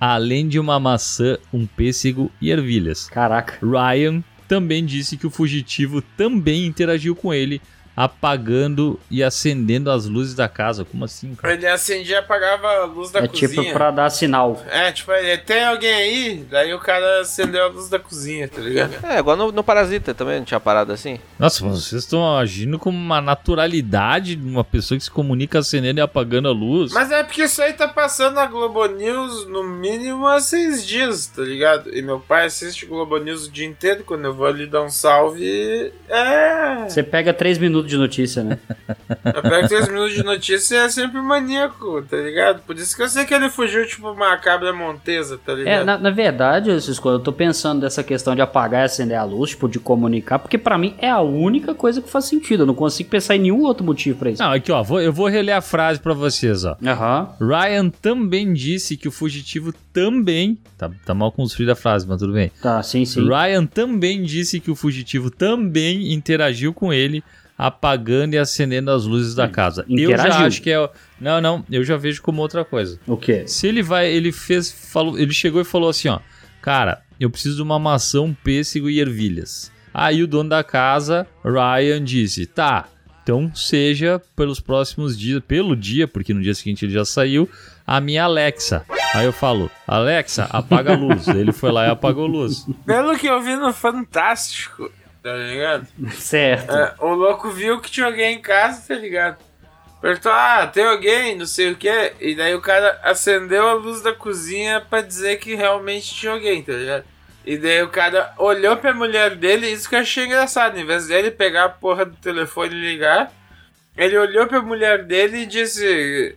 além de uma maçã, um pêssego e ervilhas. Caraca. Ryan também disse que o fugitivo também interagiu com ele, apagando e acendendo as luzes da casa. Como assim, cara? Ele acendia e apagava a luz da é cozinha. tipo pra dar sinal. É, tipo, ele, tem alguém aí? Daí o cara acendeu a luz da cozinha, tá ligado? É, igual no, no Parasita também, não tinha parado assim? Nossa, mas vocês estão agindo com uma naturalidade de uma pessoa que se comunica acendendo e apagando a luz. Mas é porque isso aí tá passando na Globo News no mínimo há seis dias, tá ligado? E meu pai assiste Globo News o dia inteiro, quando eu vou ali dar um salve, é... Você pega três minutos de notícia, né? Eu pego três minutos de notícia é sempre maníaco, tá ligado? Por isso que eu sei que ele fugiu tipo uma cabra montesa, tá ligado? É, na, na verdade, Cisco, eu tô pensando dessa questão de apagar e acender a luz, tipo, de comunicar, porque pra mim é a única coisa que faz sentido. Eu não consigo pensar em nenhum outro motivo pra isso. Não, aqui ó, vou- eu vou reler a frase pra vocês, ó. Aham. Ryan também disse que o fugitivo também. Tá, tá mal construída a frase, mas tudo bem. Tá, sim, sim. Ryan também disse que o fugitivo também interagiu com ele, apagando e acendendo as luzes da casa. Eu já interagiu? acho que é. Não, não, eu já vejo como outra coisa. O quê? Se ele vai, ele fez, falou, ele chegou e falou assim, ó, cara, eu preciso de uma maçã, um pêssego e ervilhas. Aí o dono da casa, Ryan, disse, tá, então seja pelos próximos dias, pelo dia, porque no dia seguinte ele já saiu, a minha Alexa. Aí eu falo, Alexa, apaga a luz. ele foi lá e apagou a luz. Pelo que eu vi no Fantástico, tá ligado? Certo. É, o louco viu que tinha alguém em casa, tá ligado? Perguntou, ah, tem alguém, não sei o que. E daí o cara acendeu a luz da cozinha pra dizer que realmente tinha alguém, tá ligado? E daí o cara olhou pra mulher dele, isso que eu achei engraçado. Em vez dele pegar a porra do telefone e ligar, ele olhou pra mulher dele e disse: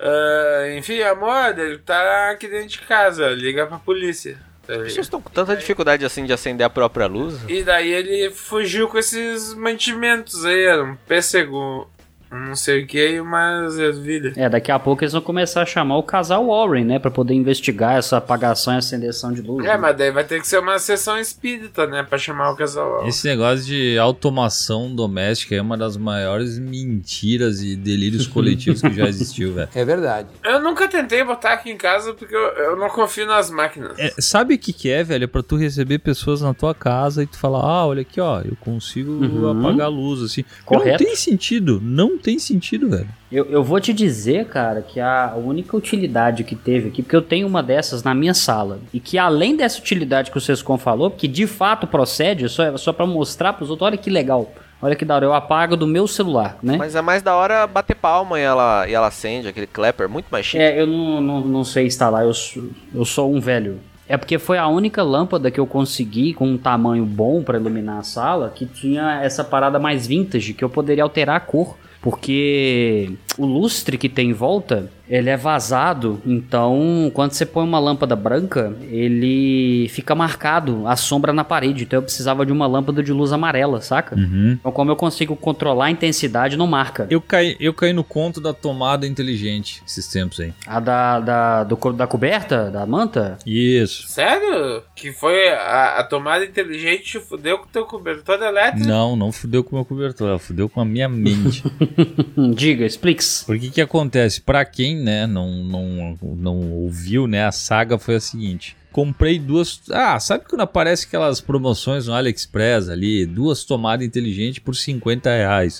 "Ah, Enfim, amor, ele tá aqui dentro de casa, liga pra polícia. Ligado? Vocês estão com tanta dificuldade assim de acender a própria luz? E daí ele fugiu com esses mantimentos aí, era um pêssego, não sei o que e umas ervilhas. É, daqui a pouco eles vão começar a chamar o casal Warren, né? Pra poder investigar essa apagação e acendeção de luz. É, né? mas daí vai ter que ser uma sessão espírita, né? Pra chamar o casal. Esse negócio de automação doméstica é uma das maiores mentiras e delírios coletivos que já existiu, velho. É verdade. Eu nunca tentei botar aqui em casa porque eu, eu não confio nas máquinas. É, sabe o que, que é, velho? É pra tu receber pessoas na tua casa e tu falar, ah, olha aqui, ó, eu consigo Uhum. apagar a luz, assim. Correto. Não tem sentido, não tem sentido, velho. Eu, eu vou te dizer, cara, que a única utilidade que teve aqui, porque eu tenho uma dessas na minha sala, e que além dessa utilidade que o Sescon falou, que de fato procede, só, é só pra mostrar pros outros, olha que legal, olha que da hora, eu apago do meu celular, né? Mas é mais da hora bater palma e ela, e ela acende, aquele clapper, muito mais chique. É, eu não, não, não sei instalar, eu, sou- eu sou um velho. É porque foi a única lâmpada que eu consegui com um tamanho bom pra iluminar a sala que tinha essa parada mais vintage, que eu poderia alterar a cor. Porque o lustre que tem em volta, ele é vazado, então quando você põe uma lâmpada branca, ele fica marcado, a sombra na parede. Então eu precisava de uma lâmpada de luz amarela, saca? Então como eu consigo controlar a intensidade, não marca. Eu caí, eu caí no conto da tomada inteligente esses tempos aí. A da, da, do da coberta, da manta? Isso. Sério? Que foi a, a tomada inteligente fudeu com o teu cobertor elétrico? Não, não fudeu com o meu cobertor, ela fudeu com a minha mente. Diga, explique-se. Porque que acontece? Pra quem, né, não, não, não ouviu, né, a saga foi a seguinte. Comprei duas. Ah, sabe quando aparece aquelas promoções no AliExpress ali? Duas tomadas inteligentes por 50 reais.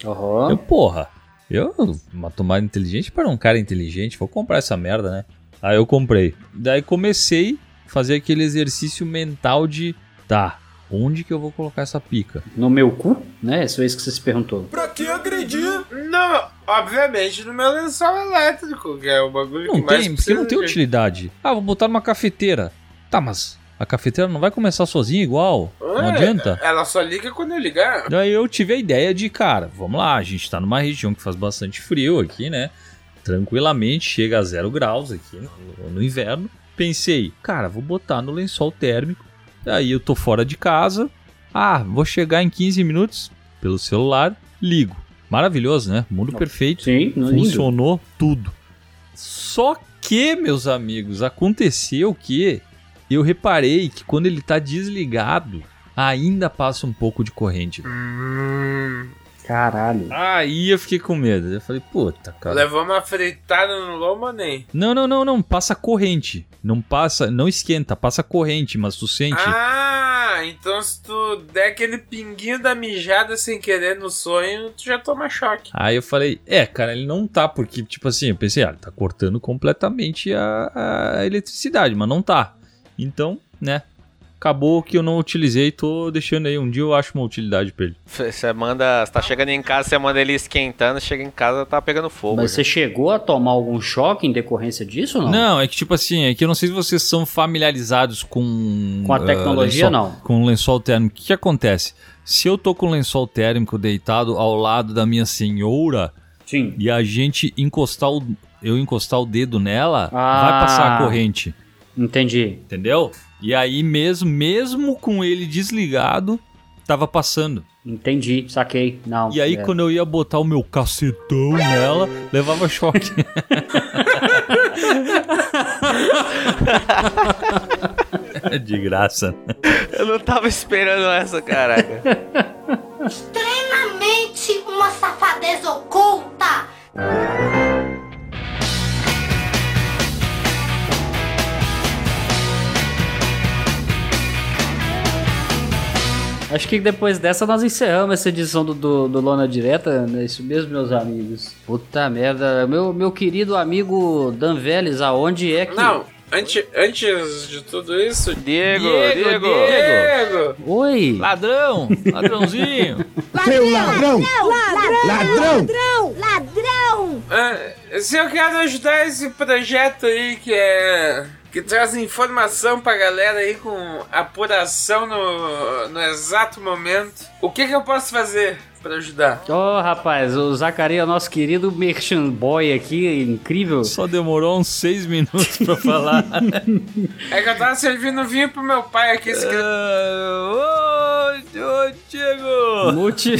Eu, porra, eu, uma tomada inteligente para um cara inteligente, vou comprar essa merda, né? Aí eu comprei. Daí comecei a fazer aquele exercício mental de. Tá, onde que eu vou colocar essa pica? No meu cu, né? Isso é isso que você se perguntou. Pra que agredir? Não, obviamente no meu lençol elétrico, que é o bagulho Não que mais tem, porque não tem de- utilidade. Ah, vou botar numa cafeteira. Tá, mas a cafeteira não vai começar sozinha igual? Não É, adianta? Ela só liga quando eu ligar. Daí eu tive a ideia de, cara, vamos lá, a gente tá numa região que faz bastante frio aqui, né? Tranquilamente, chega a zero graus aqui no, no inverno. Pensei, cara, vou botar no lençol térmico. Aí eu tô fora de casa. Ah, vou chegar em 15 minutos pelo celular, ligo. Maravilhoso, né? Mundo perfeito. Sim, lindo. Funcionou tudo. Só que, meus amigos, aconteceu que eu reparei que quando ele tá desligado, ainda passa um pouco de corrente. Caralho. Aí eu fiquei com medo. Eu falei, puta, cara. Levou uma fritada no lombo nem. Não, não, não, não. Passa corrente. Não passa, não esquenta, passa corrente, mas tu sente. Ah, Ah, então se tu der aquele pinguinho da mijada sem querer no sonho, tu já toma choque. Aí eu falei, é, cara, ele não tá, porque, tipo assim, eu pensei, ah, ele tá cortando completamente a, a eletricidade, mas não tá. Então, né, acabou que eu não utilizei, tô deixando aí. Um dia eu acho uma utilidade pra ele. Você manda. Você tá chegando em casa, você manda ele esquentando, chega em casa, tá pegando fogo. Mas já. você chegou a tomar algum choque em decorrência disso ou não? Não, é que tipo assim, é que eu não sei se vocês são familiarizados com. Com a ah, tecnologia, lençol- não. Com lençol térmico. O que, que acontece? Se eu tô com lençol térmico deitado ao lado da minha senhora Sim. e a gente encostar o. Eu encostar o dedo nela, Ah. vai passar a corrente. Entendi. Entendeu? E aí, mesmo, mesmo com ele desligado, tava passando. Entendi, saquei. Não. E aí, é. quando eu ia botar o meu cacetão nela, levava choque. É De graça. Eu não tava esperando essa, caraca. Extremamente uma safadeza oculta. Acho que depois dessa nós encerramos essa edição do, do, do Lona Direta, é isso mesmo, meus amigos. Puta merda. Meu, meu querido amigo Dan Vélez, aonde é que. Não, antes, antes de tudo isso. Diego, Diego, Diego. Diego! Oi! Ladrão! Ladrãozinho! Seu ladrão! Ladrão! Ladrão! Ladrão! Ah, se eu quero ajudar esse projeto aí que é. Que traz informação pra galera aí com apuração no, no exato momento, o que, que eu posso fazer pra ajudar? Ô, rapaz, o Zacarias, nosso querido merchant boy aqui, incrível. Só demorou uns seis minutos pra falar. É que eu tava servindo vinho pro meu pai aqui. Esse Ah, Ô, ô, Diego! Multi...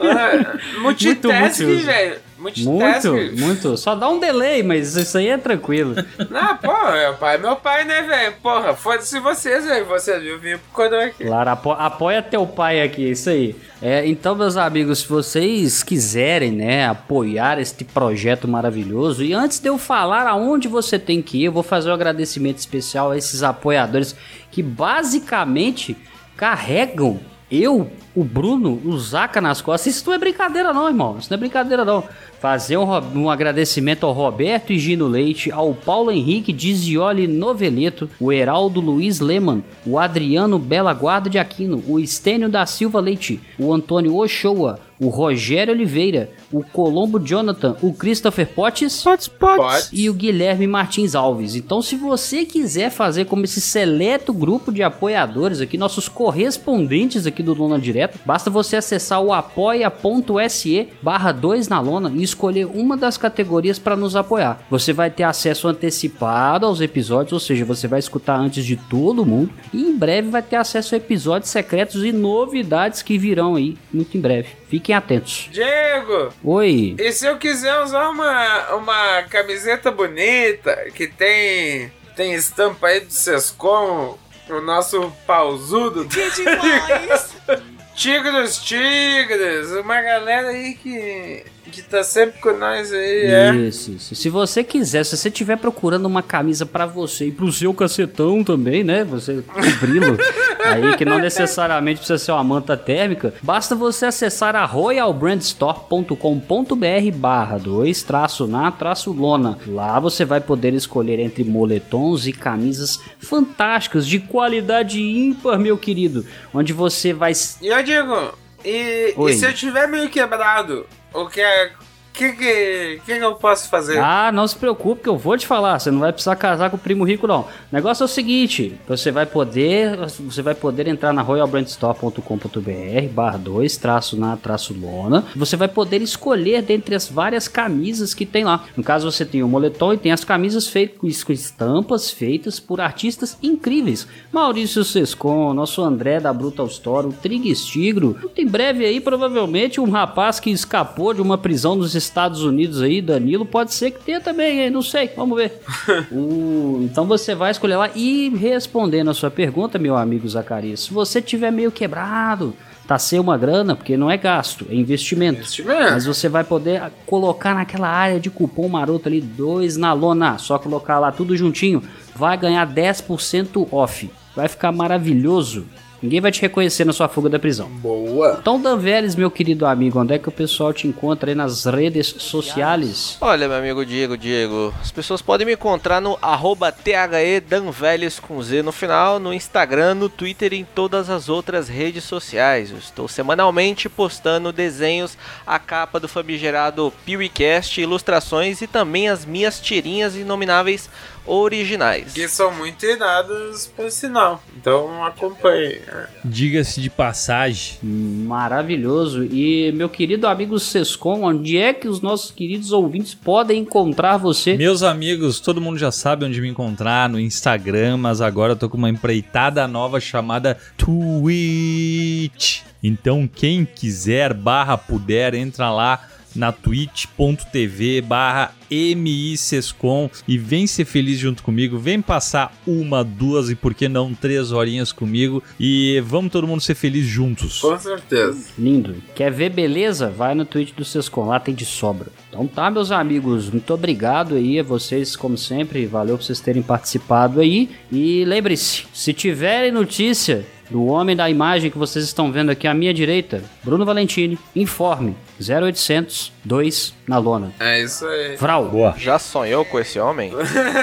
Ah, Multitasking, multi- velho. Muito, muito. Só dá um delay, mas isso aí é tranquilo. Não, pô, meu pai é meu pai, né, velho? Porra, foda-se vocês, velho. Você viu vinho pro coroa aqui. Claro, apo- apoia teu pai aqui, isso aí. É, então, meus amigos, se vocês quiserem, né, apoiar este projeto maravilhoso, e antes de eu falar aonde você tem que ir, eu vou fazer um agradecimento especial a esses apoiadores que basicamente carregam eu, o Bruno, o Zaca nas costas. Isso não é brincadeira não, irmão. Isso não é brincadeira não. Fazer um, um agradecimento ao Roberto e Gino Leite, ao Paulo Henrique Dizioli Noveleto, o Heraldo Luiz Leman, o Adriano Bela Guarda de Aquino, o Estênio da Silva Leite, o Antônio Ochoa, o Rogério Oliveira, o Colombo Jonathan, o Christopher Potts, Pode. e o Guilherme Martins Alves. Então, se você quiser fazer como esse seleto grupo de apoiadores aqui, nossos correspondentes aqui do Lona Direto, basta você acessar o apoia.se barra 2 na lona e escolher uma das categorias para nos apoiar. Você vai ter acesso antecipado aos episódios, ou seja, você vai escutar antes de todo mundo e em breve vai ter acesso a episódios secretos e novidades que virão aí muito em breve. Fiquem atentos. Diego! Oi. E se eu quiser usar uma, uma camiseta bonita que tem tem estampa aí do Sescom, o nosso pausudo. Que demais! Tigres, Tigres, uma galera aí que, que tá sempre com nós aí, é. Isso, isso. Se você quiser, se você estiver procurando uma camisa pra você e pro seu cacetão também, né? Você cobri-lo. aí que não necessariamente precisa ser uma manta térmica, basta você acessar a royalbrandstore.com.br barra 2 traço na traço lona. Lá você vai poder escolher entre moletons e camisas fantásticas de qualidade ímpar, meu querido, onde você vai E eu digo, e, e se eu tiver meio quebrado, o que é. Que, que, que, eu posso fazer? Ah, não se preocupe que eu vou te falar, você não vai precisar casar com o primo rico não. O negócio é o seguinte, você vai poder, você vai poder entrar na royalbrandstore.com.br barra 2 traço na traço lona. Você vai poder escolher dentre as várias camisas que tem lá. No caso você tem o moletom e tem as camisas feitas com estampas feitas por artistas incríveis. Maurício Sescon, nosso André da Brutal Store, o Trigues Tigro. Em breve aí, provavelmente, um rapaz que escapou de uma prisão nos Estados Unidos aí, Danilo, pode ser que tenha também, hein? não sei, vamos ver. O- então você vai escolher lá e respondendo a sua pergunta, meu amigo Zacarias, se você tiver meio quebrado, tá sem uma grana, porque não é gasto, é investimento. Investimento. Mas você vai poder colocar naquela área de cupom maroto ali, dois na lona, só colocar lá tudo juntinho, vai ganhar 10% off. Vai ficar maravilhoso. Ninguém vai te reconhecer na sua fuga da prisão. Boa. Então, Dan Vélez, meu querido amigo, onde é que o pessoal te encontra aí nas redes sociais? Olha, meu amigo Diego, Diego, as pessoas podem me encontrar no arroba THE Danveles com Z no final, no Instagram, no Twitter e em todas as outras redes sociais. Eu estou semanalmente postando desenhos, a capa do famigerado PeeWeeCast, ilustrações e também as minhas tirinhas inomináveis originais. Que são muito iradas, por sinal. Então acompanhe. Diga-se de passagem. Maravilhoso. E meu querido amigo Sescom, onde é que os nossos queridos ouvintes podem encontrar você? Meus amigos, todo mundo já sabe onde me encontrar no Instagram, mas agora eu tô com uma empreitada nova chamada Twitch. Então quem quiser barra puder, entra lá na twitch.tv barra MISESCOM e vem ser feliz junto comigo, vem passar uma, duas e por que não três horinhas comigo e vamos todo mundo ser feliz juntos. Com certeza. Lindo. Quer ver beleza? Vai no Twitch do Sescom, lá tem de sobra. Então tá, meus amigos, muito obrigado aí a vocês, como sempre, valeu por vocês terem participado aí. E lembre-se, se tiverem notícia do homem da imagem que vocês estão vendo aqui à minha direita, Bruno Valentini, informe 0800 2 na lona. É isso aí. Vral. Boa. Já sonhou com esse homem?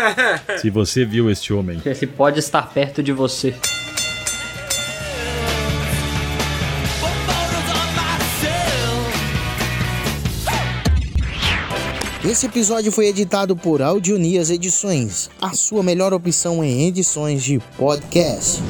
Se você viu este homem. Ele pode estar perto de você. Esse episódio foi editado por Audionias Edições, a sua melhor opção em edições de podcast.